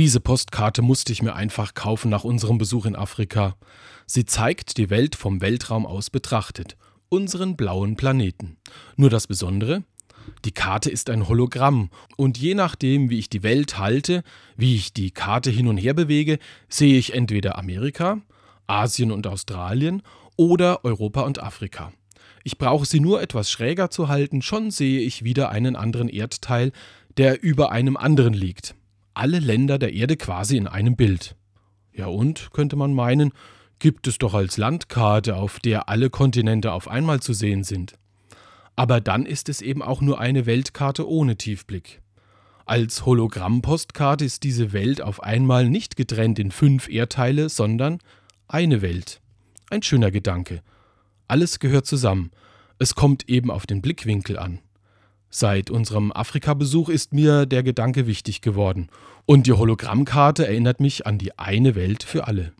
Diese Postkarte musste ich mir einfach kaufen nach unserem Besuch in Afrika. Sie zeigt die Welt vom Weltraum aus betrachtet, unseren blauen Planeten. Nur das Besondere, die Karte ist ein Hologramm und je nachdem, wie ich die Welt halte, wie ich die Karte hin und her bewege, sehe ich entweder Amerika, Asien und Australien oder Europa und Afrika. Ich brauche sie nur etwas schräger zu halten, schon sehe ich wieder einen anderen Erdteil, der über einem anderen liegt. Alle Länder der Erde quasi in einem Bild. Ja und, könnte man meinen, gibt es doch als Landkarte, auf der alle Kontinente auf einmal zu sehen sind. Aber dann ist es eben auch nur eine Weltkarte ohne Tiefblick. Als Hologrammpostkarte ist diese Welt auf einmal nicht getrennt in fünf Erdteile, sondern eine Welt. Ein schöner Gedanke. Alles gehört zusammen. Es kommt eben auf den Blickwinkel an. Seit unserem Afrika-Besuch ist mir der Gedanke wichtig geworden. Und die Hologrammkarte erinnert mich an die eine Welt für alle.